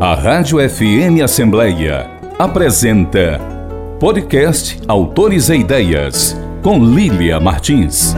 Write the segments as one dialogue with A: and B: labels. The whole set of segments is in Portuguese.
A: A Rádio FM Assembleia apresenta Podcast Autores e Ideias, com Lília Martins.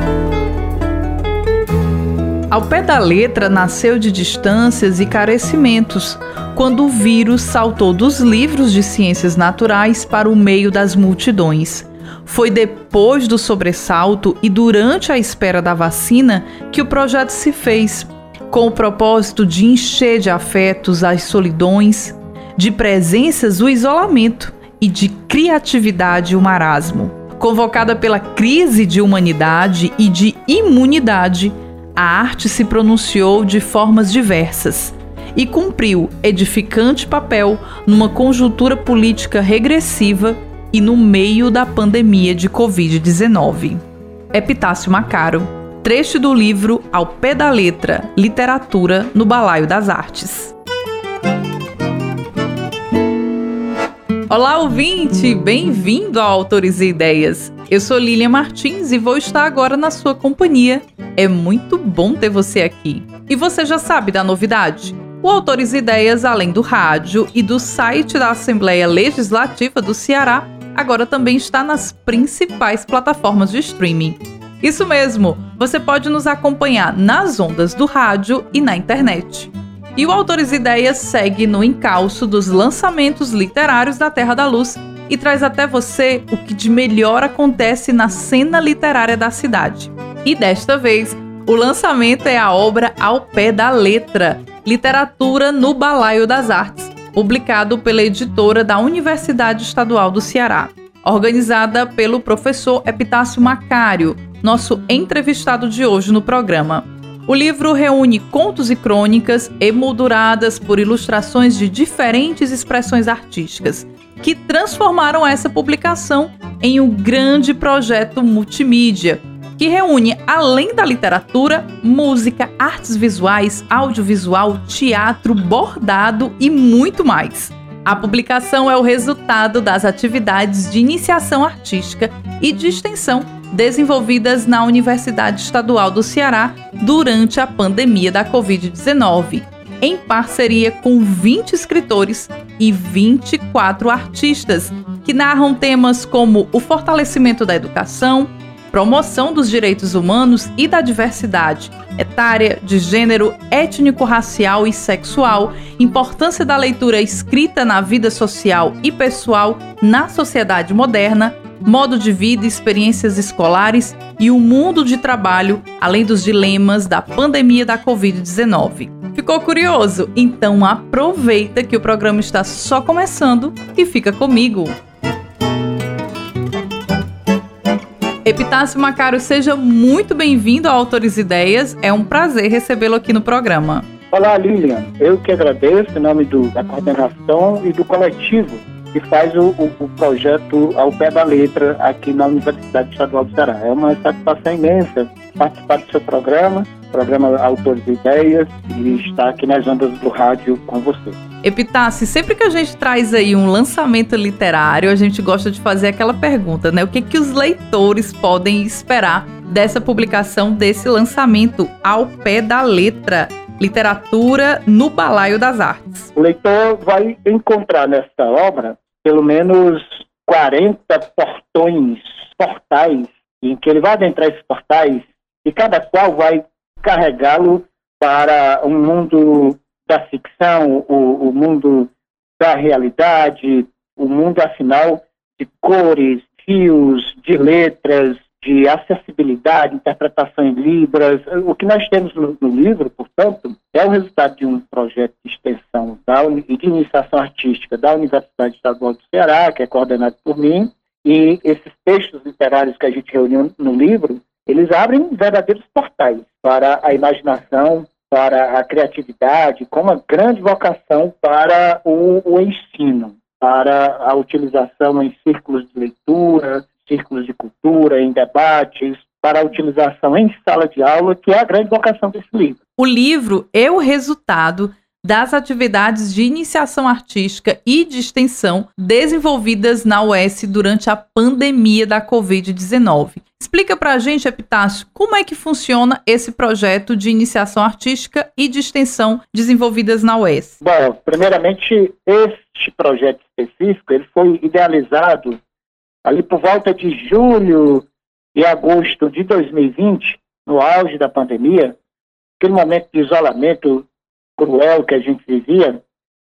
B: Ao pé da letra nasceu de distâncias e carecimentos, quando o vírus saltou dos livros de ciências naturais para o meio das multidões. Foi depois do sobressalto e durante a espera da vacina que o projeto se fez, com o propósito de encher de afetos as solidões, de presenças o isolamento e de criatividade o marasmo. Convocada pela crise de humanidade e de imunidade, a arte se pronunciou de formas diversas e cumpriu edificante papel numa conjuntura política regressiva e no meio da pandemia de Covid-19. Epitácio Macaro, trecho do livro Ao Pé da Letra Literatura no Balaio das Artes. Olá, ouvinte! Bem-vindo ao Autores e Ideias. Eu sou Lilian Martins e vou estar agora na sua companhia. É muito bom ter você aqui. E você já sabe da novidade? O Autores e Ideias, além do rádio e do site da Assembleia Legislativa do Ceará, agora também está nas principais plataformas de streaming. Isso mesmo, você pode nos acompanhar nas ondas do rádio e na internet. E o Autores Ideias segue no encalço dos lançamentos literários da Terra da Luz e traz até você o que de melhor acontece na cena literária da cidade. E desta vez, o lançamento é a obra Ao Pé da Letra, Literatura no Balaio das Artes, publicado pela editora da Universidade Estadual do Ceará, organizada pelo professor Epitácio Macário, nosso entrevistado de hoje no programa. O livro reúne contos e crônicas emolduradas por ilustrações de diferentes expressões artísticas, que transformaram essa publicação em um grande projeto multimídia, que reúne, além da literatura, música, artes visuais, audiovisual, teatro, bordado e muito mais. A publicação é o resultado das atividades de iniciação artística e de extensão desenvolvidas na Universidade Estadual do Ceará durante a pandemia da Covid-19, em parceria com 20 escritores e 24 artistas que narram temas como o fortalecimento da educação, promoção dos direitos humanos e da diversidade etária, de gênero, étnico-racial e sexual, importância da leitura escrita na vida social e pessoal na sociedade moderna, modo de vida, experiências escolares e o mundo de trabalho, além dos dilemas da pandemia da Covid-19. Ficou curioso? Então aproveita que o programa está só começando e fica comigo. Epitácio Macaro, seja muito bem-vindo ao Autores Ideias. É um prazer recebê-lo aqui no programa.
C: Olá, Lilian. Eu que agradeço em nome do, da coordenação e do coletivo que faz o, o, o, projeto ao pé da letra aqui na Universidade Estadual do Ceará. É uma satisfação imensa participar do seu programa, programa Autores e Ideias, e estar aqui nas ondas do rádio com você.
B: Epitácio, sempre que a gente traz aí um lançamento literário, a gente gosta de fazer aquela pergunta, né? O que, que os leitores podem esperar dessa publicação, desse lançamento ao pé da letra? Literatura no Balaio das Artes.
C: O leitor vai encontrar nessa obra pelo menos 40 portões, portais, em que ele vai adentrar esses portais e cada qual vai carregá-lo para um mundo da ficção, o, o mundo da realidade, o mundo, afinal, de cores, fios, de letras, de acessibilidade, interpretação em libras. O que nós temos no, no livro, portanto, é o resultado de um projeto da, iniciação artística da Universidade Estadual do Ceará, que é coordenado por mim, e esses textos literários que a gente reuniu no livro, eles abrem verdadeiros portais para a imaginação, para a criatividade, com uma grande vocação para o, o ensino, para a utilização em círculos de leitura, círculos de cultura, em debates, para a utilização em sala de aula, que é a grande vocação desse livro.
B: O livro é o resultado das atividades de iniciação artística e de extensão desenvolvidas na UES durante a pandemia da Covid-19. Explica para a gente, Epitácio, como é que funciona esse projeto de iniciação artística e de extensão desenvolvidas na UES.
C: Bom, primeiramente, este projeto específico ele foi idealizado ali por volta de julho e agosto de 2020, no auge da pandemia, aquele momento de isolamento cruel que a gente vivia,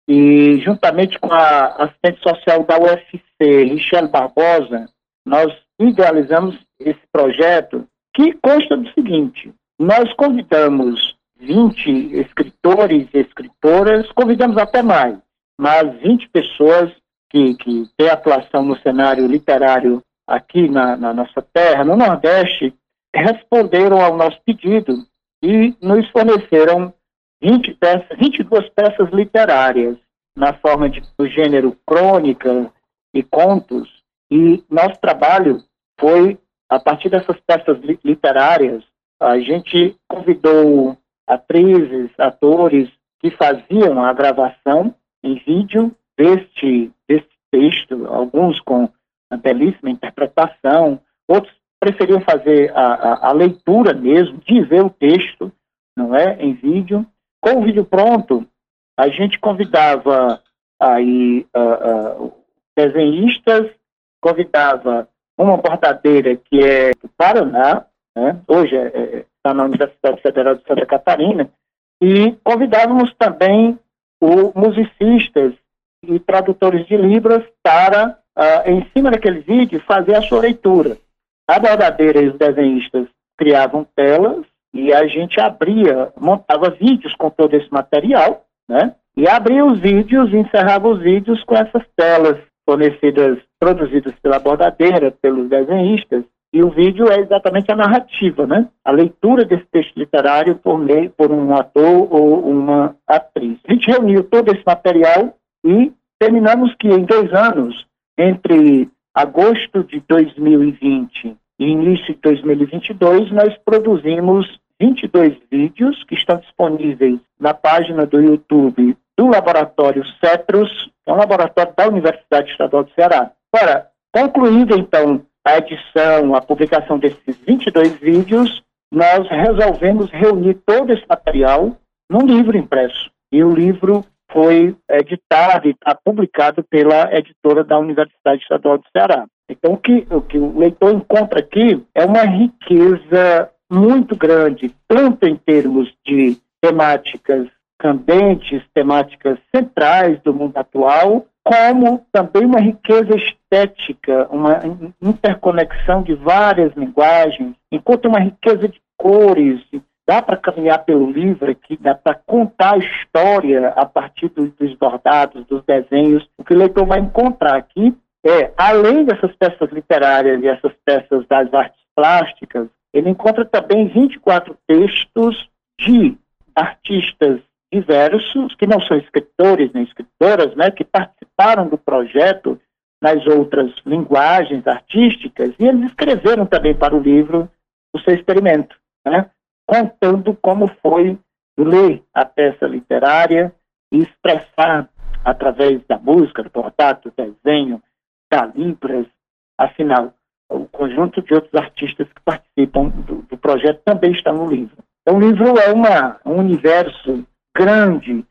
C: e juntamente com a assistente social da UFC, Michelle Barbosa, nós idealizamos esse projeto que consta do seguinte: nós convidamos 20 escritores e escritoras, convidamos até mais, mas 20 pessoas que, que têm atuação no cenário literário aqui na, na nossa terra, no Nordeste, responderam ao nosso pedido e nos forneceram 20 peças, 22 peças literárias na forma de, do gênero crônica e contos. E nosso trabalho foi, a partir dessas peças literárias, a gente convidou atrizes, atores que faziam a gravação em vídeo deste, deste texto, alguns com uma belíssima interpretação, outros preferiam fazer a, a, a leitura mesmo, de ver o texto, não é, em vídeo. Com o vídeo pronto, a gente convidava aí uh, uh, desenhistas, convidava uma bordadeira que é do Paraná, né? hoje está é, é, tá na Universidade Federal de Santa Catarina, e convidávamos também o musicistas e tradutores de Libras para, uh, em cima daquele vídeo, fazer a sua leitura. A bordadeira e os desenhistas criavam telas e a gente abria, montava vídeos com todo esse material, né? E abria os vídeos encerrava os vídeos com essas telas fornecidas, produzidas pela bordadeira, pelos desenhistas, e o vídeo é exatamente a narrativa, né? A leitura desse texto literário por meio por um ator ou uma atriz. A gente reuniu todo esse material e terminamos que em dois anos, entre agosto de 2020 e início de 2022, nós produzimos 22 vídeos que estão disponíveis na página do YouTube do Laboratório CETROS, que é um laboratório da Universidade Estadual do Ceará. Agora, concluída então a edição, a publicação desses 22 vídeos, nós resolvemos reunir todo esse material num livro impresso. E o livro foi editado e publicado pela editora da Universidade Estadual do Ceará. Então, o que, o que o leitor encontra aqui é uma riqueza muito grande, tanto em termos de temáticas candentes, temáticas centrais do mundo atual, como também uma riqueza estética, uma interconexão de várias linguagens, enquanto uma riqueza de cores, dá para caminhar pelo livro aqui, dá para contar a história a partir dos, dos bordados, dos desenhos. O que o leitor vai encontrar aqui é, além dessas peças literárias e essas peças das artes plásticas, ele encontra também 24 textos de artistas diversos, que não são escritores nem escritoras, né, que participaram do projeto nas outras linguagens artísticas, e eles escreveram também para o livro o seu experimento. Né? contando como foi ler a peça literária e expressar através da música, do contato, do desenho, da Libras, afinal, o conjunto de outros artistas que participam do, do projeto também está no livro. Então, o livro é uma, um universo grande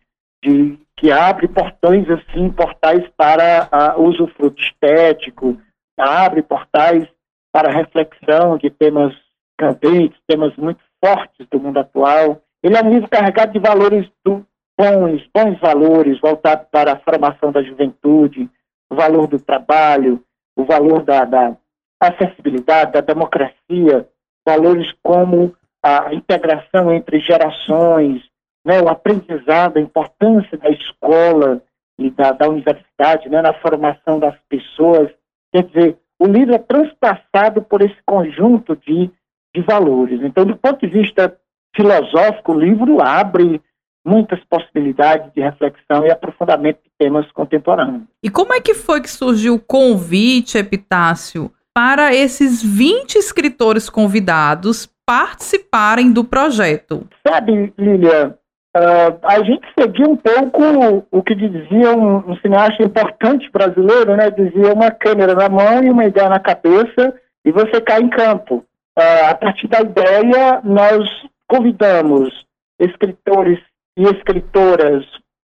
C: de, que abre portões assim, portais para o usufruto estético, abre portais para reflexão de temas candentes, temas muito fortes do mundo atual. Ele é um livro carregado de valores do, bons, bons valores, voltado para a formação da juventude, o valor do trabalho, o valor da, da acessibilidade, da democracia, valores como a integração entre gerações, né, o aprendizado, a importância da escola e da, da universidade né, na formação das pessoas. Quer dizer, o livro é transpassado por esse conjunto de de valores. Então, do ponto de vista filosófico, o livro abre muitas possibilidades de reflexão e aprofundamento de temas contemporâneos.
B: E como é que foi que surgiu o convite, Epitácio, para esses 20 escritores convidados participarem do projeto?
C: Sabe, Lilia, Uh, a gente seguia um pouco o que dizia um, um, cineasta importante brasileiro, né? Dizia uma câmera na mão e uma ideia na cabeça e você cai em campo. Uh, a partir da ideia, nós convidamos escritores e escritoras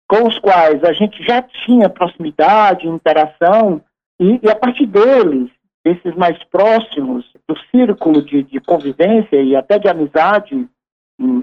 C: com os quais a gente já tinha proximidade, interação, e, e a partir deles, esses mais próximos, do círculo de, de convivência e até de amizade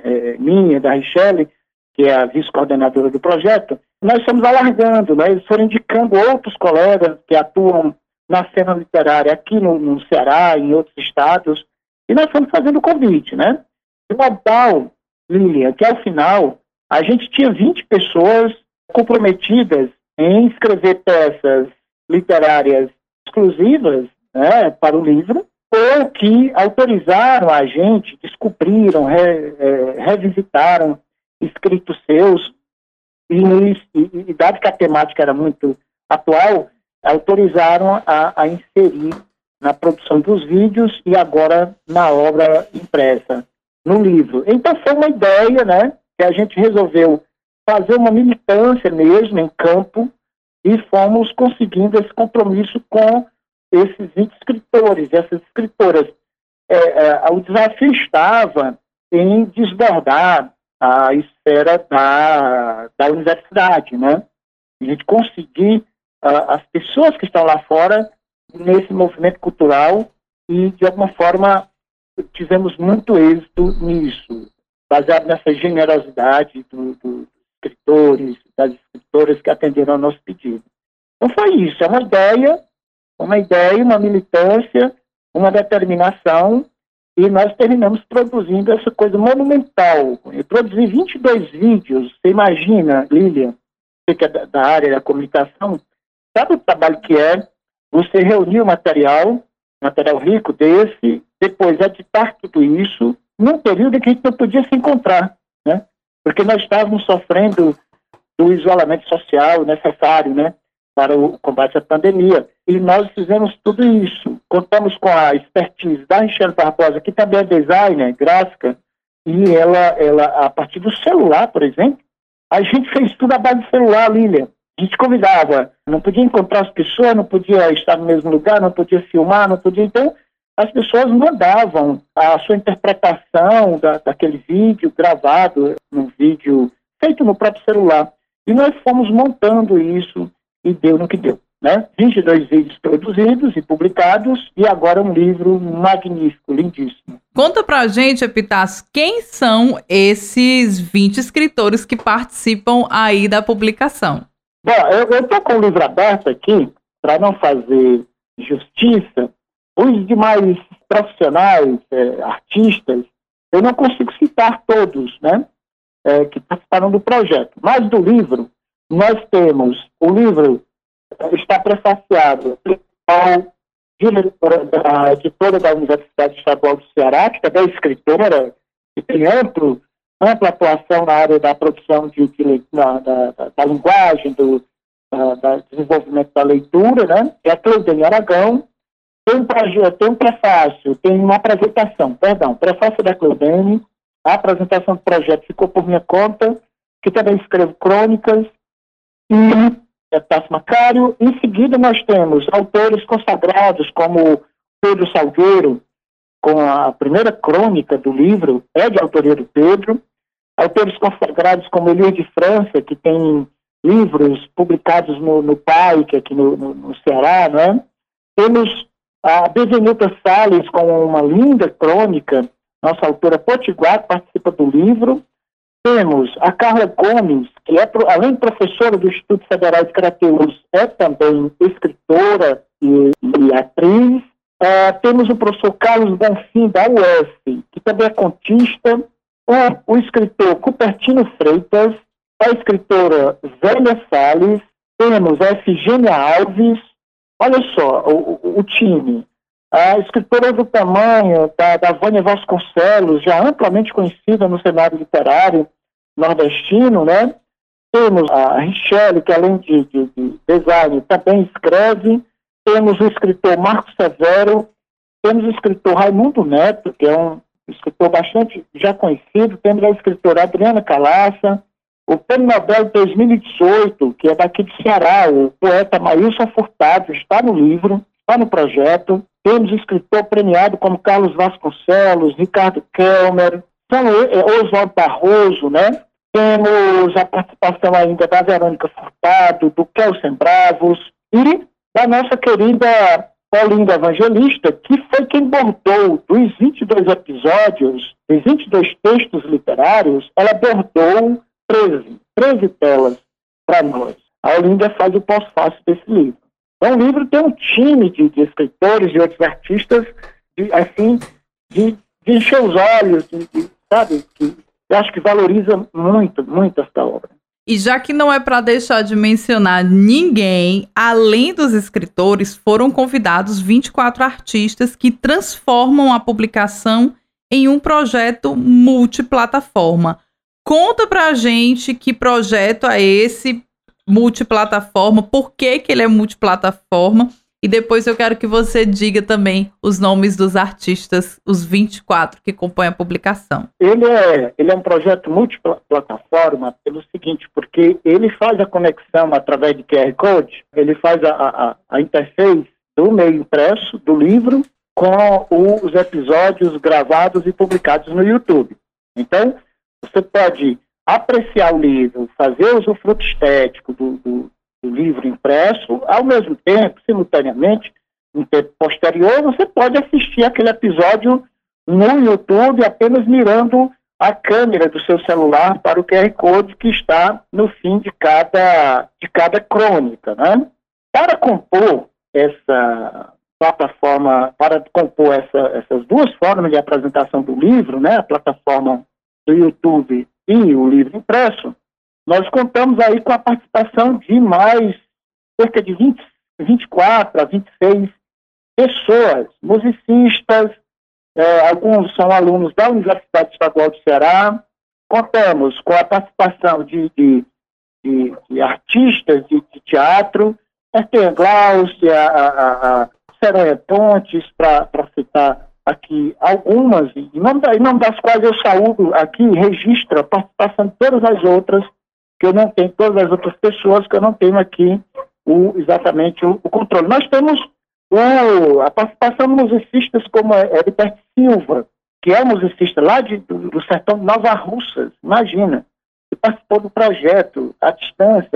C: é, minha, da Richelle, que é a vice-coordenadora do projeto, nós estamos alargando, né? eles foram indicando outros colegas que atuam na cena literária aqui no, no Ceará, em outros estados, e nós estamos fazendo convite, né? O Natal, Lilian, que ao final a gente tinha 20 pessoas comprometidas em escrever peças literárias exclusivas né, para o livro, ou que autorizaram a gente, descobriram, re, é, revisitaram escritos seus, e, e, dado que a temática era muito atual, autorizaram a, a inserir na produção dos vídeos e agora na obra impressa, no livro. Então foi uma ideia, né, que a gente resolveu fazer uma militância mesmo em campo e fomos conseguindo esse compromisso com esses 20 escritores, essas escritoras. É, é, o desafio estava em desbordar a esfera da, da universidade, né? A gente conseguir as pessoas que estão lá fora nesse movimento cultural e, de alguma forma, tivemos muito êxito nisso, baseado nessa generosidade do, do, escritores, das escritoras que atenderam ao nosso pedido. Então foi isso, é uma ideia, uma ideia, uma militância, uma determinação, e nós terminamos produzindo essa coisa monumental. Eu produzi 22 vídeos, você imagina, Lilian, você que é da área da comunicação, sabe o trabalho que é você reunir o material, material rico desse, depois editar tudo isso, num período em que a gente não podia se encontrar, né? porque nós estávamos sofrendo do isolamento social necessário, né, para o combate à pandemia. E nós fizemos tudo isso. Contamos com a expertise da Michelle Barbosa, que também é designer, gráfica, e ela, ela, a partir do celular, por exemplo, a gente fez tudo à base do celular, Lilian. A gente convidava, não podia encontrar as pessoas, não podia estar no mesmo lugar, não podia filmar, não podia. Então, as pessoas mandavam a sua interpretação da, daquele vídeo gravado, num vídeo feito no próprio celular. E nós fomos montando isso e deu no que deu. Né? 22 vídeos produzidos e publicados e agora um livro magnífico, lindíssimo.
B: Conta pra gente, Epitácio, quem são esses 20 escritores que participam aí da publicação?
C: Bom, eu estou com o livro aberto aqui, para não fazer justiça, os demais profissionais, é, artistas, eu não consigo citar todos, né, é, que participaram do projeto. Mas do livro, nós temos, o livro está prefaciado pela diretora da editora da Universidade Estadual do Ceará, que também é escritora, que tem amplo, ampla atuação na área da produção de, de da, da, da, linguagem, do da, desenvolvimento da leitura, né? É a Cleudene Aragão, tem um, projeto, tem um prefácio, tem uma apresentação, perdão, prefácio da Cleudene, a apresentação do projeto ficou por minha conta, que também escrevo crônicas, e é Tassi Macário. Em seguida, nós temos autores consagrados como Pedro Salgueiro, com a primeira crônica do livro, é de autoria do Pedro. Autores consagrados como Elias de França, que tem livros publicados no, no PAI, aqui no, no, no Ceará, né? Temos a Bevenuta Salles, com uma linda crônica, nossa autora potiguar, participa do livro. Temos a Carla Gomes, que é, além de professora do Instituto Federal de Crateus, é também escritora e, e atriz. Uh, temos o professor Carlos Bonfim, da UF, que também é contista. O, o escritor Cupertino Freitas, a escritora Zélia Salles. Temos a Efigênia Alves, Olha só, o, o time. A escritora do tamanho da, da Vânia Vasconcelos, já amplamente conhecida no cenário literário nordestino, né? Temos a Richelle, que além de, de, de design também escreve. Temos o escritor Marcos Severo. Temos o escritor Raimundo Neto, que é um escritor bastante já conhecido. Temos a escritora Adriana Calaça. o Prêmio Nobel 2018, que é daqui de Ceará, o poeta Maílson Furtado, está no livro, está no projeto. Temos escritor premiado como Carlos Vasconcelos, Ricardo Kelmer, é, Oswaldo Barroso, né? Temos a participação ainda da Verônica Furtado, do Kelsen Bravos e da nossa querida Paulinda Evangelista, que foi quem bordou dos 22 episódios, dos 22 textos literários, ela bordou 13, 13 telas para nós. A Olinda faz o pós-fácil desse livro. Então, o livro tem um time de, de escritores e outros artistas, de, assim, de, de encher os olhos, de, de, sabe? Que eu acho que valoriza muito, muito esta obra.
B: E já que não é para deixar de mencionar ninguém, além dos escritores, foram convidados 24 artistas que transformam a publicação em um projeto multiplataforma. Conta pra gente que projeto é esse multiplataforma, por que, que ele é multiplataforma e depois eu quero que você diga também os nomes dos artistas, os 24 que compõem a publicação.
C: Ele é, ele é um projeto multiplataforma pelo seguinte, porque ele faz a conexão através de QR Code, ele faz a, a, a interface do meio impresso, do livro, com os episódios gravados e publicados no YouTube. Então, você pode apreciar o livro, fazer usufruto estético do, do, do livro impresso, ao mesmo tempo, simultaneamente, no tempo posterior, você pode assistir aquele episódio no YouTube apenas mirando a câmera do seu celular para o QR Code que está no fim de cada, de cada crônica. Né? Para compor essa plataforma, para compor essa, essas duas formas de apresentação do livro, né, a plataforma do YouTube e o livro impresso, nós contamos aí com a participação de mais cerca de 20, 24 a 26 pessoas, musicistas, é, alguns são alunos da Universidade Estadual de Ceará. Contamos com a participação de, de, de, de artistas de, teatro, Esther Glaucia, a, a, a Seronha Pontes, para citar aqui algumas, em nome, em nome das quais eu saúdo aqui, registro a participação de todas as outras que eu não tenho, todas as outras pessoas que eu não tenho aqui o, exatamente o, o controle. Nós temos o, a participação de musicistas como Heriberto Silva, que é musicista lá de, do, do sertão de Nova Russas, imagina, que participou do projeto à distância,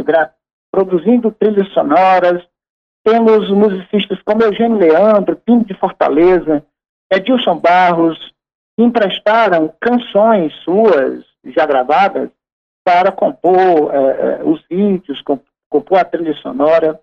C: produzindo trilhas sonoras. Temos musicistas como Eugênio Leandro, Pinto de Fortaleza, Edilson Barros, emprestaram canções suas já gravadas para compor é, os vídeos, compor a trilha sonora.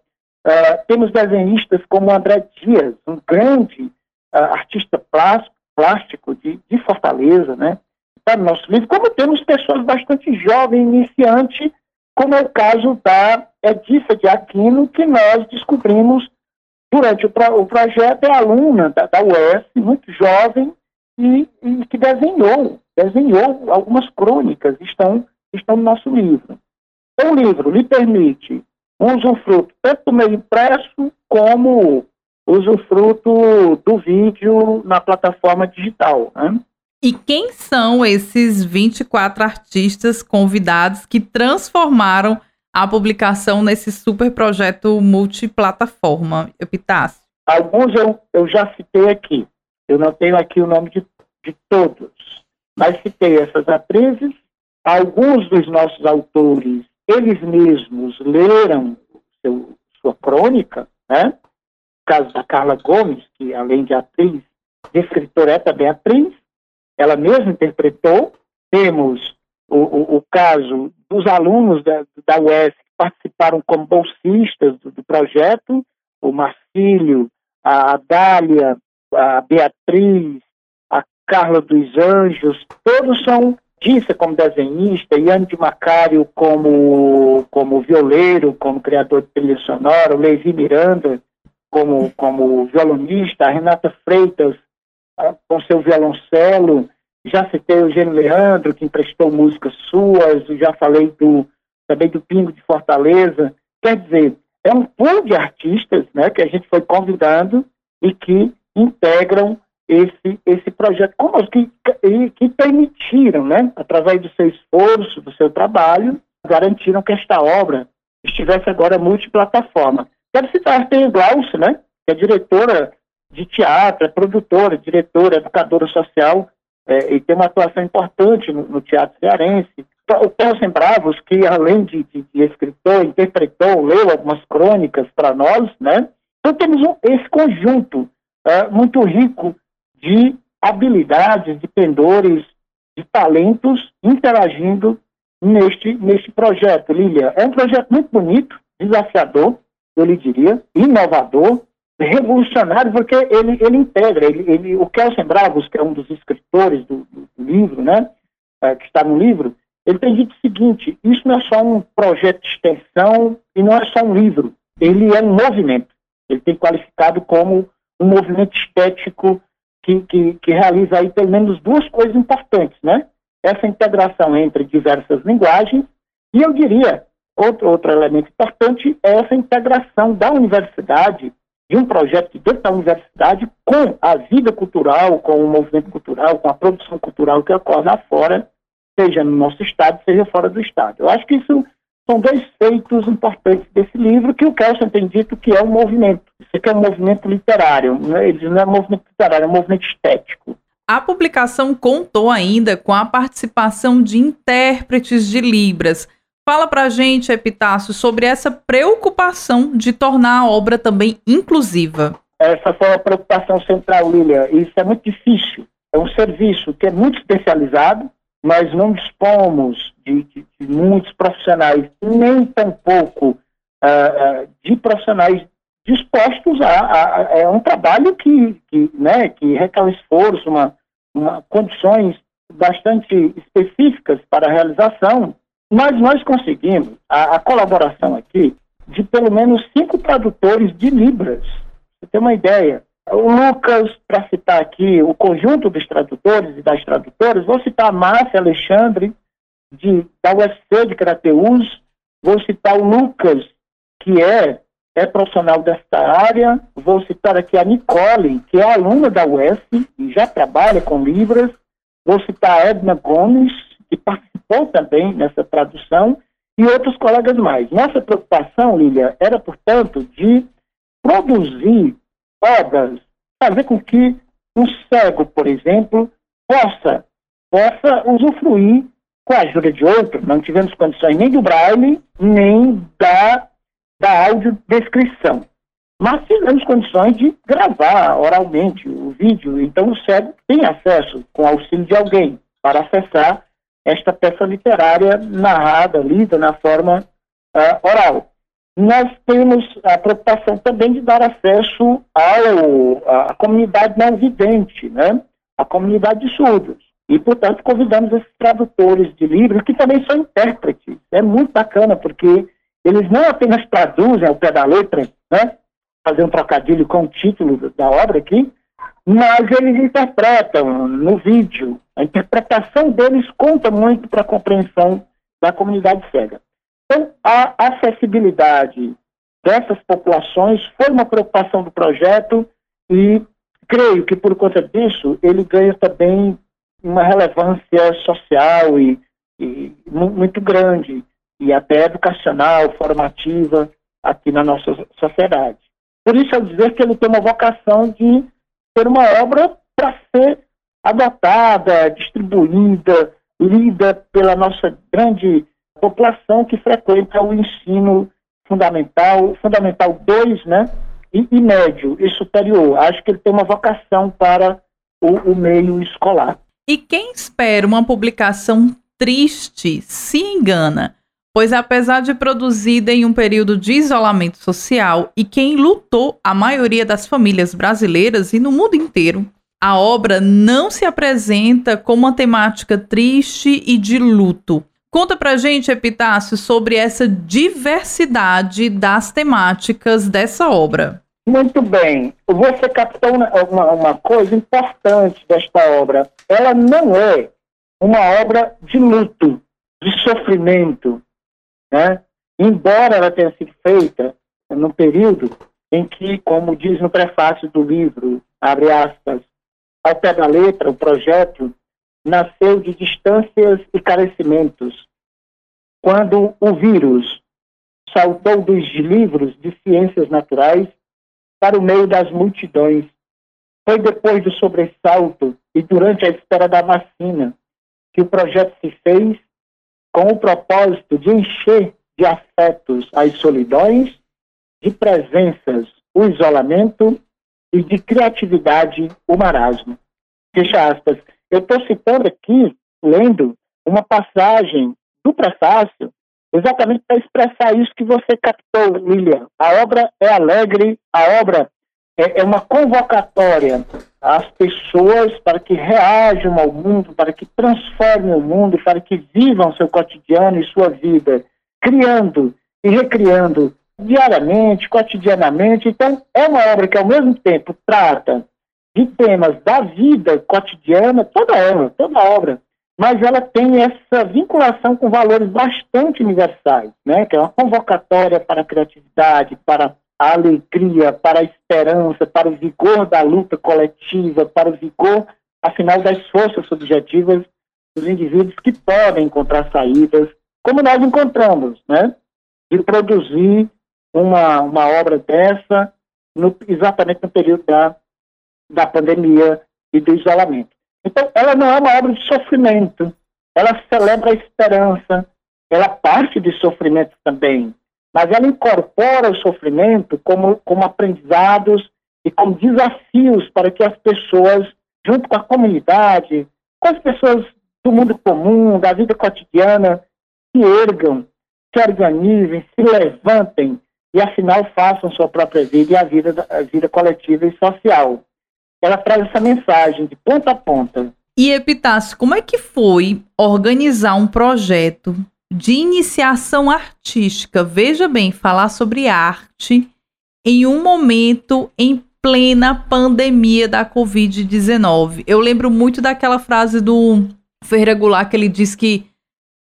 C: É, temos desenhistas como André Dias, um grande artista plástico, plástico de, de, Fortaleza, né? Está no nosso livro, como temos pessoas bastante jovens, iniciantes, como é o caso da Edissa de Aquino, que nós descobrimos durante o, o projeto, é aluna da, da UES, muito jovem, e, e que desenhou, desenhou algumas crônicas, estão estão no nosso livro. Então, o livro lhe permite um usufruto tanto do meio impresso como usufruto do vídeo na plataforma digital. Né?
B: E quem são esses 24 artistas convidados que transformaram a publicação nesse super projeto multiplataforma, Epitácio?
C: Alguns eu, eu já citei aqui. Eu não tenho aqui o nome de, de todos, mas citei essas atrizes Alguns dos nossos autores, eles mesmos leram seu, sua crônica, né? O caso da Carla Gomes, que além de atriz, de escritora é também atriz, ela mesma interpretou. Temos o, o, o caso dos alunos da, da UES que participaram como bolsistas do, do projeto, o Marcílio, a Dália, a Beatriz, a Carla dos Anjos, todos são Dissa como desenhista, Iane de Macário como, como violeiro, como criador de trilha sonora, o Miranda como, como violonista, a Renata Freitas ah, com seu violoncelo, já citei o Eugênio Leandro, que emprestou músicas suas, já falei do, também do Pingo de Fortaleza. Quer dizer, é um pool de artistas né, que a gente foi convidando e que integram esse, esse projeto, como que, que permitiram, né, através do seu esforço, do seu trabalho, garantiram que esta obra estivesse agora multiplataforma. Quero citar a Tem Glaucio, né, que é diretora de teatro, é produtora, diretora, educadora social, é, e tem uma atuação importante no, no teatro cearense. O Kelsen Bravos, que além de, de, de, escritor, interpretou, leu algumas crônicas para nós, né? Então temos um, esse conjunto é, muito rico de habilidades, de pendores, de talentos interagindo neste, neste projeto, Lilia. É um projeto muito bonito, desafiador, eu lhe diria, inovador, revolucionário, porque ele, ele integra, ele, ele, o Kelsen Bravos, que é um dos escritores do, do, do livro, né, é, que está no livro, ele tem dito o seguinte, isso não é só um projeto de extensão e não é só um livro, ele é um movimento. Ele tem qualificado como um movimento estético que, que, que realiza aí pelo menos duas coisas importantes, né? Essa integração entre diversas linguagens e eu diria, outro, outro elemento importante é essa integração da universidade de um projeto dentro da universidade com a vida cultural, com o movimento cultural, com a produção cultural que ocorre lá fora, seja no nosso estado, seja fora do estado. Eu acho que isso são dois feitos importantes desse livro que o Kelson tem dito que é um movimento. Isso aqui é um movimento literário, né? ele não é um movimento literário, é um movimento estético.
B: A publicação contou ainda com a participação de intérpretes de Libras, Fala pra gente, Epitácio, sobre essa preocupação de tornar a obra também inclusiva.
C: Essa foi a preocupação central, Lilia. Isso é muito difícil. É um serviço que é muito especializado, mas não dispomos de, de, de muitos profissionais, nem tampouco uh, de profissionais dispostos a, a, a, é um trabalho que, que, né, que requer um esforço, uma, uma, condições bastante específicas para a realização mas nós conseguimos a, a colaboração aqui de pelo menos cinco tradutores de Libras. Você tem uma ideia. O Lucas, para citar aqui o conjunto dos tradutores e das tradutoras, vou citar a Márcia Alexandre, de, da UFC de Crateus, vou citar o Lucas, que é, é profissional desta área, vou citar aqui a Nicole, que é aluna da UES e já trabalha com Libras, vou citar a Edna Gomes, que participou também nessa tradução, e outros colegas mais. Nossa preocupação, Lília, era, portanto, de produzir obras, fazer com que um cego, por exemplo, possa, possa usufruir com a ajuda de outro. Não tivemos condições nem do braille, nem da, da audiodescrição. Mas tivemos condições de gravar oralmente o vídeo. Então o cego tem acesso, com auxílio de alguém, para acessar esta peça literária narrada, lida na forma uh, oral. Nós temos a preocupação também de dar acesso ao, à comunidade não vidente, né? a comunidade de surdos. E, portanto, convidamos esses tradutores de livros, que também são intérpretes. É muito bacana, porque eles não apenas traduzem ao pé da letra, né? fazer um trocadilho com o título da obra aqui, mas eles interpretam no vídeo. A interpretação deles conta muito para a compreensão da comunidade cega. Então, a acessibilidade dessas populações foi uma preocupação do projeto e creio que por conta disso ele ganha também uma relevância social e, e muito grande e até educacional, formativa aqui na nossa sociedade. Por isso eu dizer que ele tem uma vocação de ser uma obra para ser adotada, distribuída, lida pela nossa grande população que frequenta o ensino fundamental, fundamental 2, né? E, e, médio e superior. Acho que ele tem uma vocação para o, o meio escolar.
B: E quem espera uma publicação triste se engana pois apesar de produzida em um período de isolamento social e quem lutou a maioria das famílias brasileiras e no mundo inteiro, a obra não se apresenta com uma temática triste e de luto. Conta pra gente, Epitácio, sobre essa diversidade das temáticas dessa obra.
C: Muito bem. Você captou uma, uma coisa importante desta obra. Ela não é uma obra de luto, de sofrimento, né? embora ela tenha sido feita no período em que, como diz no prefácio do livro, abre aspas, ao pé da letra, o projeto nasceu de distâncias e carecimentos. quando o vírus saltou dos livros de ciências naturais para o meio das multidões. Foi depois do sobressalto e durante a espera da vacina que o projeto se fez com o propósito de encher de afetos as solidões, de presenças o isolamento e de criatividade o marasmo. Fecha aspas. Eu estou citando aqui, lendo, uma passagem do prefácio, exatamente para expressar isso que você captou, Lilian. A obra é alegre, a obra é, é uma convocatória às pessoas para que reajam ao mundo, para que transformem o mundo, para que vivam seu cotidiano e sua vida, criando e recriando diariamente, cotidianamente. Então, é uma obra que, ao mesmo tempo, trata de temas da vida cotidiana, toda obra, toda obra, mas ela tem essa vinculação com valores bastante universais, né? que é uma convocatória para a criatividade, para a alegria, para a esperança, para o vigor da luta coletiva, para o vigor, afinal, das forças subjetivas dos indivíduos que podem encontrar saídas, como nós encontramos, né? de produzir uma, uma obra dessa no, exatamente no período da, da pandemia e do isolamento. Então, ela não é uma obra de sofrimento, ela celebra a esperança, ela parte de sofrimento também, mas ela incorpora o sofrimento como, como aprendizados e como desafios para que as pessoas, junto com a comunidade, com as pessoas do mundo comum, da vida cotidiana, se ergam, se organizem, se levantem e, afinal, façam sua própria vida e a vida, a vida coletiva e social. Ela traz essa mensagem de ponta a ponta.
B: E, Epitácio, como é que foi organizar um projeto de iniciação artística? Veja bem, falar sobre arte em um momento em plena pandemia da Covid-19. Eu lembro muito daquela frase do Ferreira Goulart que ele diz que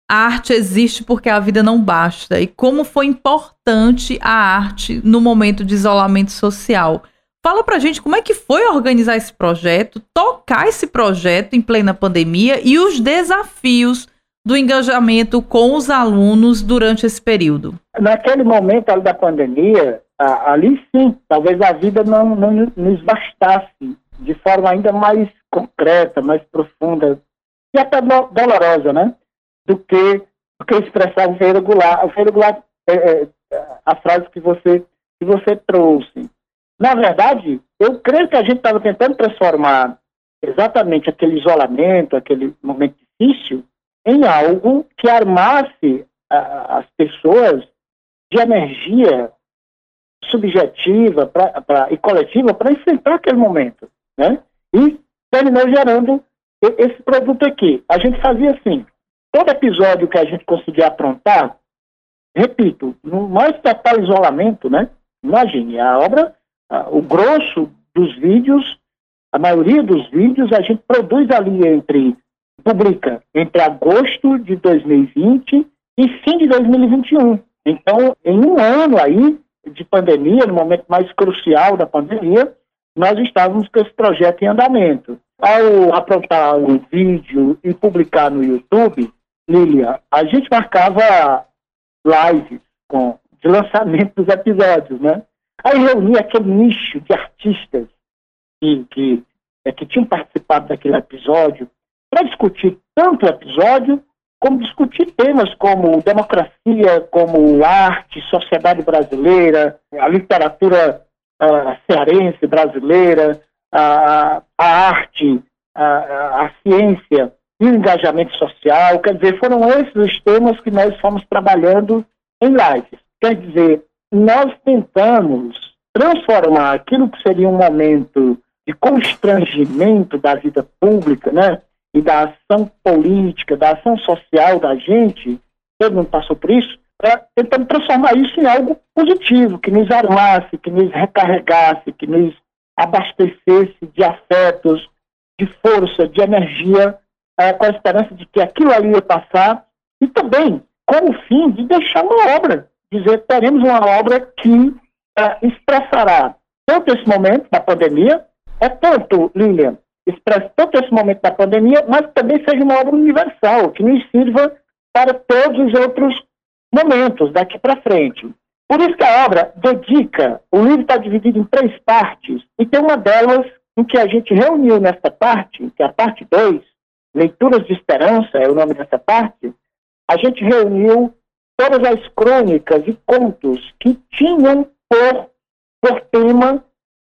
B: a arte existe porque a vida não basta. E como foi importante a arte no momento de isolamento social. Fala pra gente como é que foi organizar esse projeto, tocar esse projeto em plena pandemia e os desafios do engajamento com os alunos durante esse período.
C: Naquele momento ali da pandemia, ali sim, talvez a vida não, não nos bastasse de forma ainda mais concreta, mais profunda e até dolorosa, né? do que, do que expressar o Goulart. O Goulart, é, é, a frase que você, que você trouxe. Na verdade, eu creio que a gente estava tentando transformar exatamente aquele isolamento, aquele momento difícil, em algo que armasse as pessoas de energia subjetiva pra, pra, e coletiva para enfrentar aquele momento. Né? E terminou gerando esse produto aqui. A gente fazia assim, todo episódio que a gente conseguir aprontar, repito, no mais total isolamento, né? Imagine, a obra, o grosso dos vídeos, a maioria dos vídeos a gente produz ali entre, publica entre agosto de 2020 e fim de 2021. Então, em um ano aí de pandemia, no momento mais crucial da pandemia, nós estávamos com esse projeto em andamento. Ao aprontar o vídeo e publicar no YouTube, Lilia, a gente marcava lives com, de lançamento dos episódios, né? Aí reunia aquele nicho de artistas que, que, é, que tinham participado daquele episódio para discutir tanto o episódio como discutir temas como democracia, como arte, sociedade brasileira, a literatura uh, cearense brasileira, a, a arte, a, a ciência e o engajamento social. Quer dizer, foram esses os temas que nós fomos trabalhando em lives. Quer dizer, nós tentamos transformar aquilo que seria um momento de constrangimento da vida pública, né? E da ação política, da ação social da gente, todo mundo passou por isso, é, tentando transformar isso em algo positivo, que nos armasse, que nos recarregasse, que nos abastecesse de afetos, de força, de energia é, com a esperança de que aquilo ali ia passar, e também com o fim de deixar uma obra, dizer, teremos uma obra que é, expressará tanto esse momento da pandemia, é tanto, Lilian, expressa tanto esse momento da pandemia, mas também seja uma obra universal, que nos sirva para todos os outros momentos daqui para frente. Por isso que a obra dedica, o livro está dividido em três partes, e tem uma delas em que a gente reuniu nesta parte, que é a parte 2, Leituras de Esperança é o nome dessa parte, a gente reuniu todas as crônicas e contos que tinham por, por tema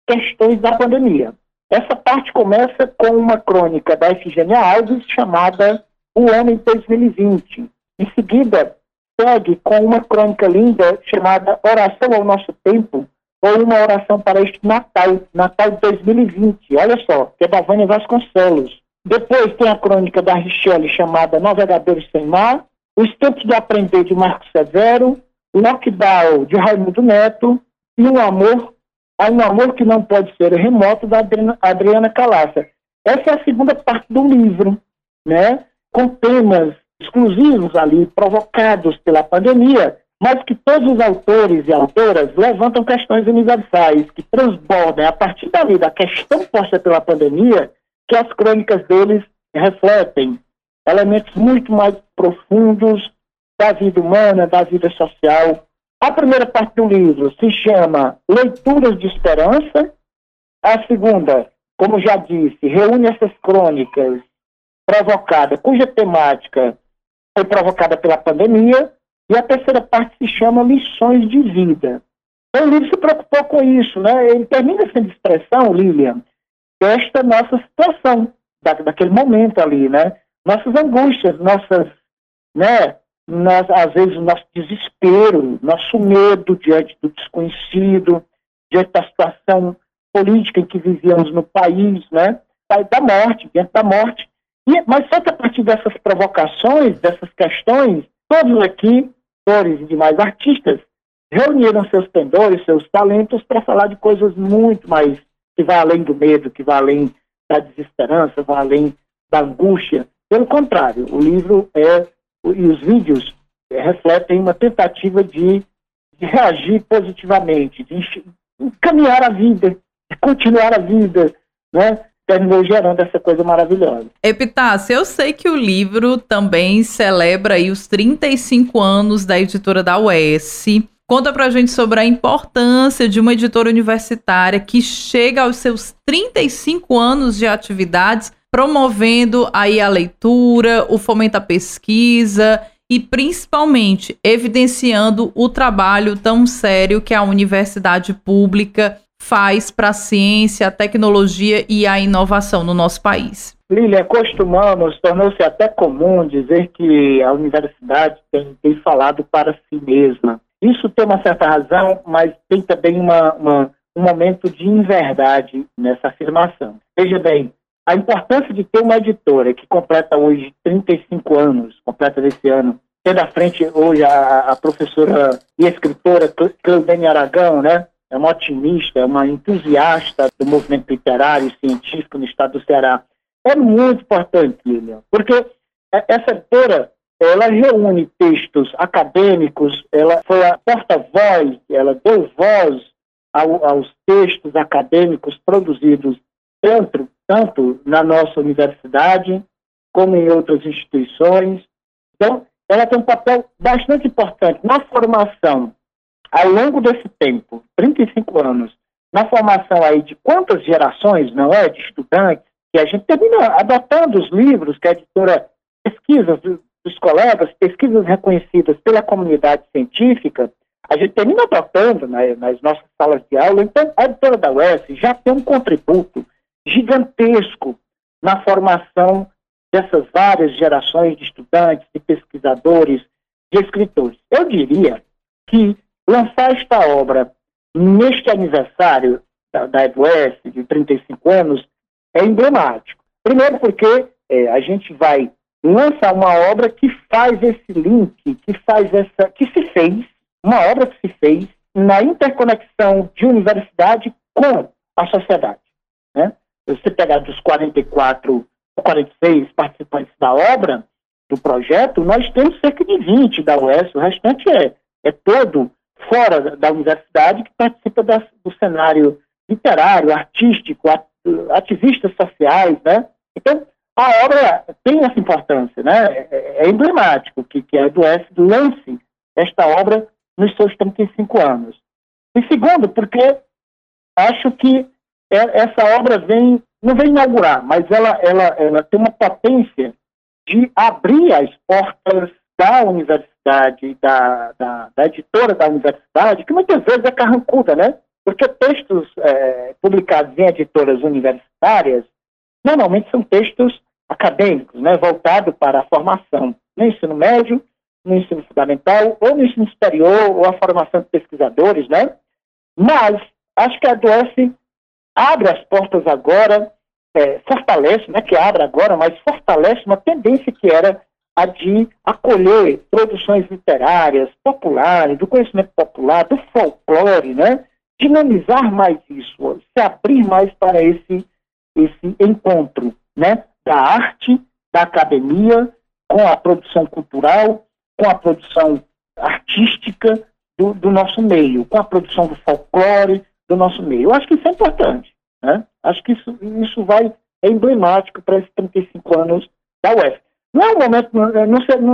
C: questões da pandemia. Essa parte começa com uma crônica da Efigênia Alves chamada O Homem 2020. Em seguida, segue com uma crônica linda chamada Oração ao Nosso Tempo, ou uma oração para este Natal, Natal de 2020. Olha só, que é da Vânia Vasconcelos. Depois tem a crônica da Richelle chamada Navegadores Sem Mar, Os Tempos de Aprender de Marcos Severo, Lockdown de Raimundo Neto e Um Amor, Um Amor que Não Pode Ser Remoto da Adriana Calaça. Essa é a segunda parte do livro, né? com temas exclusivos ali, provocados pela pandemia, mas que todos os autores e autoras levantam questões universais que transbordam a partir dali da questão posta pela pandemia que as crônicas deles refletem elementos muito mais profundos da vida humana, da vida social. A primeira parte do livro se chama Leituras de Esperança. A segunda, como já disse, reúne essas crônicas provocadas, cuja temática foi provocada pela pandemia. E a terceira parte se chama Lições de Vida. Então, o livro se preocupou com isso, né? Ele termina sendo expressão, Lilian, desta nossa situação, da, daquele momento ali, né? Nossas angústias, nossas, né? Nós, às vezes o nosso desespero, nosso medo diante do desconhecido, diante da situação política em que vivíamos no país, né? Da morte, diante da morte. E, mas só que a partir dessas provocações, dessas questões, todos aqui, atores e demais artistas, reuniram seus pendores, seus talentos para falar de coisas muito mais que vai além do medo, que vai além da desesperança, vai além da angústia. Pelo contrário, o livro é e os vídeos refletem uma tentativa de, de reagir positivamente, de encaminhar a vida, de continuar a vida, né? terminou gerando essa coisa maravilhosa.
B: Epitácio, eu sei que o livro também celebra aí os 35 anos da editora da UES. Conta pra gente sobre a importância de uma editora universitária que chega aos seus 35 anos de atividades, promovendo aí a leitura, o fomento à pesquisa e principalmente evidenciando o trabalho tão sério que a universidade pública faz para a ciência, a tecnologia e a inovação no nosso país.
C: Lília, costumamos, tornou-se até comum dizer que a universidade tem, tem falado para si mesma. Isso tem uma certa razão, mas tem também uma, uma, um momento de inverdade nessa afirmação. Veja bem, a importância de ter uma editora que completa hoje 35 anos, completa desse ano, tendo à frente hoje a, a professora e escritora Cleudene Aragão, né? É uma otimista, é uma entusiasta do movimento literário e científico no estado do Ceará. É muito importante, Lilian, porque essa editora ela reúne textos acadêmicos, ela foi a porta-voz, ela deu voz ao, aos textos acadêmicos produzidos tanto, tanto na nossa universidade como em outras instituições. Então, ela tem um papel bastante importante na formação, ao longo desse tempo, 35 anos, na formação aí de quantas gerações, não é, de estudantes, que a gente termina adotando os livros que a editora pesquisa dos colegas, pesquisas reconhecidas pela comunidade científica, a gente termina adotando né, nas nossas salas de aula. Então, a editora da UES já tem um contributo gigantesco na formação dessas várias gerações de estudantes, de pesquisadores, de escritores. Eu diria que lançar esta obra neste aniversário da, da de 35 anos, é emblemático. Primeiro porque é, a gente vai lança uma obra que faz esse link, que faz essa, que se fez, uma obra que se fez na interconexão de universidade com a sociedade. Né? Você pegar dos 44 ou 46 participantes da obra, do projeto, nós temos cerca de 20 da UES, o restante é, é todo fora da universidade que participa da, do cenário literário, artístico, ativistas sociais, né? Então, a obra tem essa importância, né? É, é emblemático que, que a EduS lance esta obra nos seus 35 anos. E segundo, porque acho que é, essa obra vem, não vem inaugurar, mas ela, ela, ela tem uma potência de abrir as portas da universidade, da, da, da editora da universidade, que muitas vezes é carrancuda, né? Porque textos é, publicados em editoras universitárias normalmente são textos acadêmicos, né, voltados para a formação no ensino médio, no ensino fundamental, ou no ensino superior, ou a formação de pesquisadores, né? Mas acho que a DOS abre as portas agora, é, fortalece, não é que abre agora, mas fortalece uma tendência que era a de acolher produções literárias populares, do conhecimento popular, do folclore, né? dinamizar mais isso, se abrir mais para esse, esse encontro né? da arte, da academia, com a produção cultural, com a produção artística do, do nosso meio, com a produção do folclore do nosso meio. Eu acho que isso é importante. Né? Acho que isso, isso vai, é emblemático para esses 35 anos da UF. Não, é um momento, não,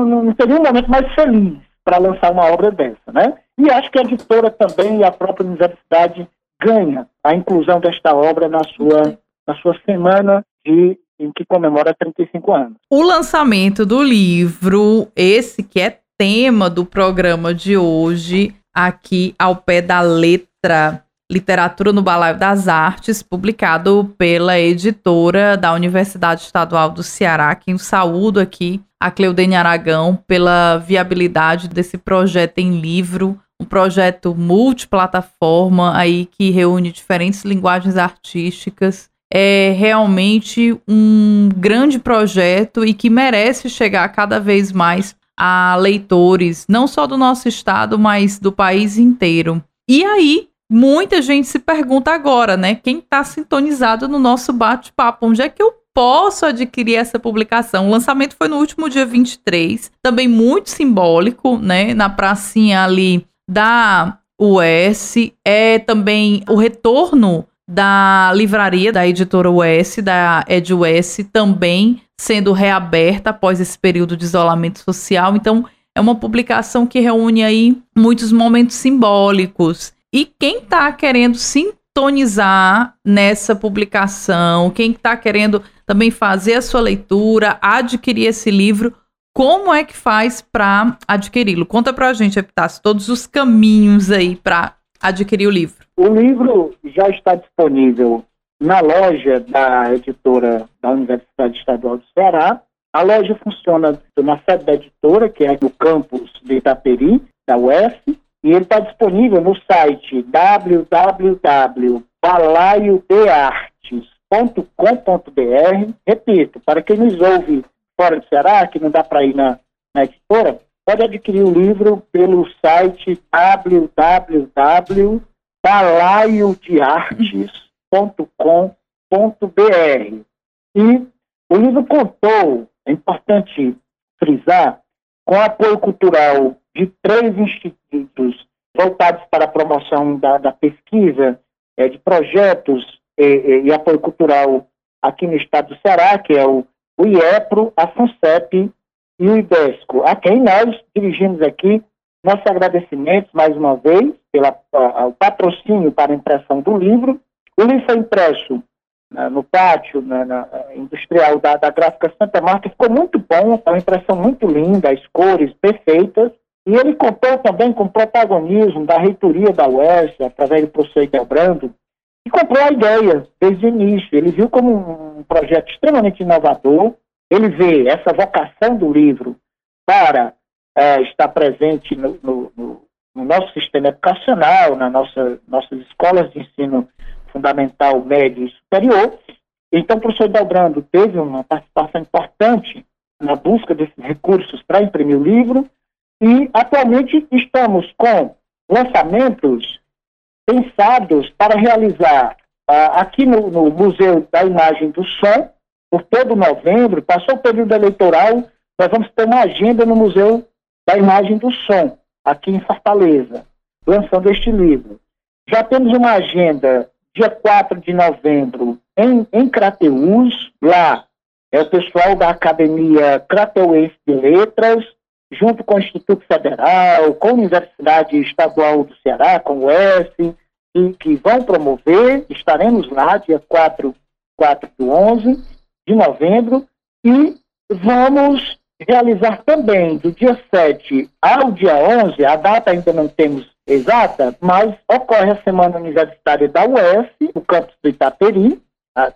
C: não, não seria um momento mais feliz para lançar uma obra dessa, né? E acho que a editora também e a própria universidade ganha a inclusão desta obra na sua, na sua semana de, em que comemora 35 anos.
B: O lançamento do livro, esse que é tema do programa de hoje, aqui ao pé da letra Literatura no Balaio das Artes, publicado pela editora da Universidade Estadual do Ceará, quem saúdo aqui a Cleudene Aragão pela viabilidade desse projeto em livro, um projeto multiplataforma aí que reúne diferentes linguagens artísticas. É realmente um grande projeto e que merece chegar cada vez mais a leitores, não só do nosso estado, mas do país inteiro. E aí, muita gente se pergunta agora, né? Quem está sintonizado no nosso bate-papo? Onde é que eu posso adquirir essa publicação? O lançamento foi no último dia 23, também muito simbólico, né? Na pracinha ali da US. É também o retorno da livraria da editora US, da EdUS, também sendo reaberta após esse período de isolamento social. Então, é uma publicação que reúne aí muitos momentos simbólicos. E quem está querendo sintonizar nessa publicação, quem está querendo também fazer a sua leitura, adquirir esse livro, como é que faz para adquiri-lo? Conta para a gente, Epitácio, todos os caminhos aí para adquirir o livro.
C: O livro já está disponível na loja da editora da Universidade Estadual do Ceará. A loja funciona na sede da editora, que é no campus de Itaperi, da UF, e ele está disponível no site www.balaiodeartes.com.br. Repito, para quem nos ouve fora do Ceará, que não dá para ir na, na editora, pode adquirir o livro pelo site www.balaiodeartes.com.br. E o livro contou, é importante frisar, com apoio cultural de três institutos voltados para a promoção da, da pesquisa, é, de projetos e, e, apoio cultural aqui no estado do Ceará, que é o, o IEPRO, a FUNCEP e o IDESCO, a quem nós dirigimos aqui nossos agradecimentos mais uma vez pelo patrocínio para a impressão do livro. O livro foi impresso no pátio na, na industrial da, da, Gráfica Santa Marta, ficou muito bom, uma impressão muito linda, as cores perfeitas, e ele contou também com o protagonismo da reitoria da UES, através do professor Brando, e comprou a ideia desde o início. Ele viu como um projeto extremamente inovador, ele vê essa vocação do livro para é, estar presente no, no, no, nosso sistema educacional, nas nossa, nossas escolas de ensino fundamental, médio e superior. Então, o professor Dalbrando teve uma participação importante na busca desses recursos para imprimir o livro e, atualmente, estamos com lançamentos pensados para realizar uh, aqui no, no, Museu da Imagem do Som, por todo novembro, passou o período eleitoral, nós vamos ter uma agenda no Museu da Imagem do Som, aqui em Fortaleza, lançando este livro. Já temos uma agenda dia 4 de novembro, em, em Crateús, lá é o pessoal da Academia Crateuense de Letras, junto com o Instituto Federal, com a Universidade Estadual do Ceará, com o ES, e que vão promover. Estaremos lá dia 4, 4 do 11 de novembro e vamos realizar também do dia 7 ao dia 11, a data ainda não temos exata, mas ocorre a Semana Universitária da UES, no campus do Itaperi,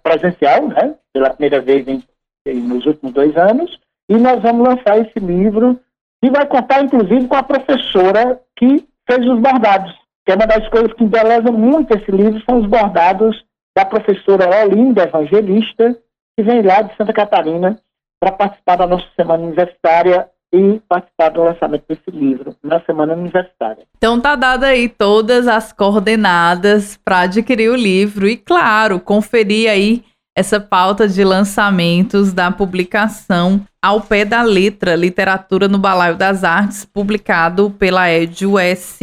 C: presencial, né, pela primeira vez em, em, nos últimos dois anos, e nós vamos lançar esse livro, e vai contar, inclusive, com a professora que fez os bordados, que é uma das coisas que embeleza muito esse livro, são os bordados da professora Olinda Evangelista, que vem lá de Santa Catarina para participar da nossa semana universitária e participar do lançamento desse livro na semana universitária.
B: Então tá dada aí todas as coordenadas para adquirir o livro e claro, conferir aí essa pauta de lançamentos da publicação ao pé da letra Literatura no Balaio das Artes, publicado pela EdUS,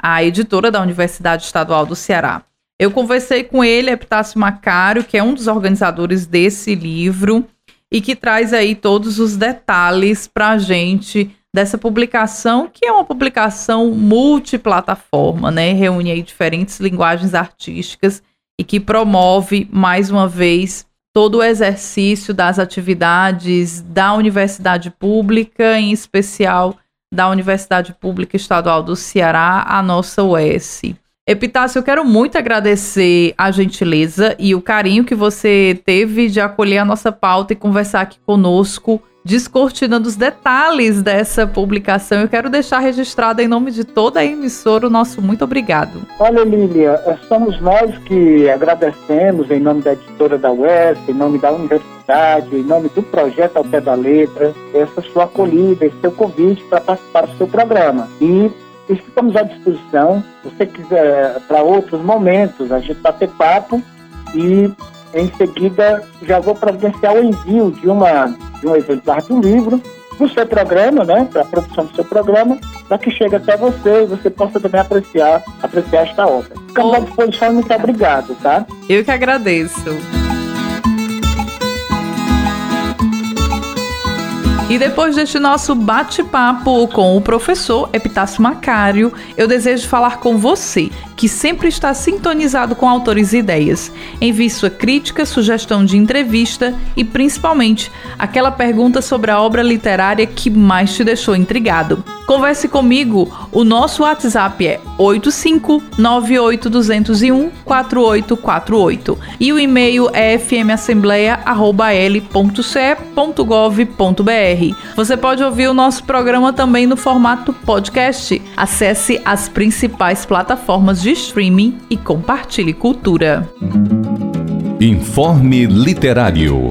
B: a editora da Universidade Estadual do Ceará. Eu conversei com ele, Epitácio Macário, que é um dos organizadores desse livro e que traz aí todos os detalhes para a gente dessa publicação, que é uma publicação multiplataforma, né? Reúne aí diferentes linguagens artísticas e que promove, mais uma vez, todo o exercício das atividades da universidade pública, em especial da Universidade Pública Estadual do Ceará, a nossa UES. Epitácio, eu quero muito agradecer a gentileza e o carinho que você teve de acolher a nossa pauta e conversar aqui conosco, descortinando os detalhes dessa publicação. Eu quero deixar registrado em nome de toda a emissora o nosso muito obrigado.
C: Olha, Lília, é, somos nós que agradecemos em nome da editora da UES, em nome da universidade, em nome do projeto Ao Pé da Letra, essa sua acolhida, esse seu convite para participar do seu programa. E estamos à disposição. Se você quiser, para outros momentos, a gente bater papo e em seguida já vou providenciar o envio de, uma, de um exemplar do livro para o seu programa, né, para a produção do seu programa, para que chegue até você e você possa também apreciar, apreciar esta obra. Ficamos à disposição, muito obrigado, tá?
B: Eu que agradeço. E depois deste nosso bate-papo com o professor Epitácio Macário, eu desejo falar com você, que sempre está sintonizado com autores e ideias. Envie sua crítica, sugestão de entrevista e, principalmente, aquela pergunta sobre a obra literária que mais te deixou intrigado. Converse comigo, o nosso WhatsApp é 85982014848 e o e-mail é fmassembleia.l.ce.gov.br. Você pode ouvir o nosso programa também no formato podcast. Acesse as principais plataformas de streaming e compartilhe cultura.
A: Informe Literário.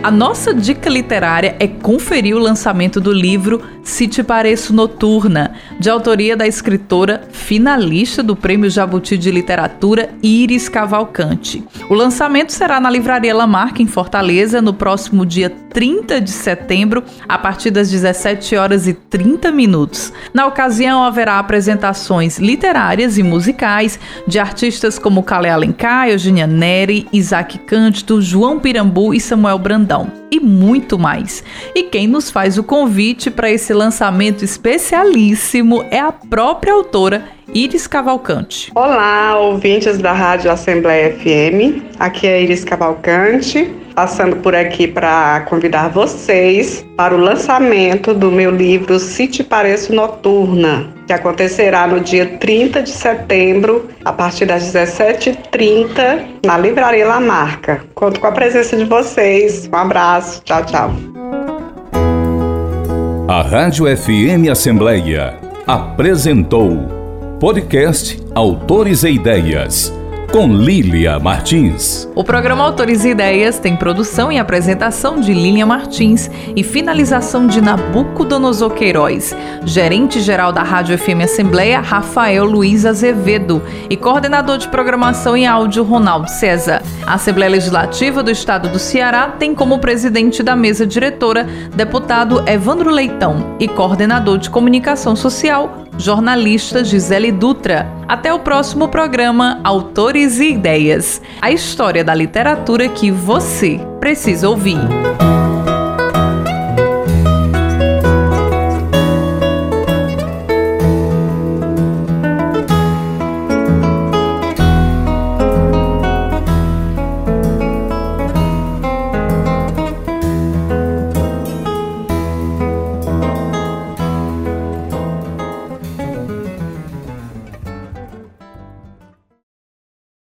B: A nossa dica literária é conferir o lançamento do livro Se Te Pareço Noturna, de autoria da escritora finalista do Prêmio Jabuti de Literatura Iris Cavalcante. O lançamento será na Livraria Lamarck, em Fortaleza, no próximo dia 30 de setembro, a partir das 17 horas e 30 minutos. Na ocasião, haverá apresentações literárias e musicais de artistas como Calé Alencar, Eugênia Neri, Isaac Cândido, João Pirambu e Samuel Brandão e muito mais. E quem nos faz o convite para esse lançamento especialíssimo é a própria autora Iris Cavalcante.
D: Olá, ouvintes da Rádio Assembleia FM. Aqui é Iris Cavalcante, passando por aqui para convidar vocês para o lançamento do meu livro Se Te Pareço Noturna, que acontecerá no dia 30 de setembro, a partir das 17h30, na Livraria La Marca. Conto com a presença de vocês. Um abraço. Tchau, tchau.
A: A Rádio FM Assembleia apresentou Podcast Autores e Ideias, com Lília Martins.
B: O programa Autores e Ideias tem produção e apresentação de Lília Martins e finalização de Nabucodonosor Queiroz, gerente-geral da Rádio FM Assembleia, Rafael Luiz Azevedo, e coordenador de programação e áudio, Ronaldo César. A Assembleia Legislativa do Estado do Ceará tem como presidente da mesa diretora deputado Evandro Leitão e coordenador de comunicação social, jornalista Gisele Dutra. Até o próximo programa Autores e Ideias a história da literatura que você precisa ouvir.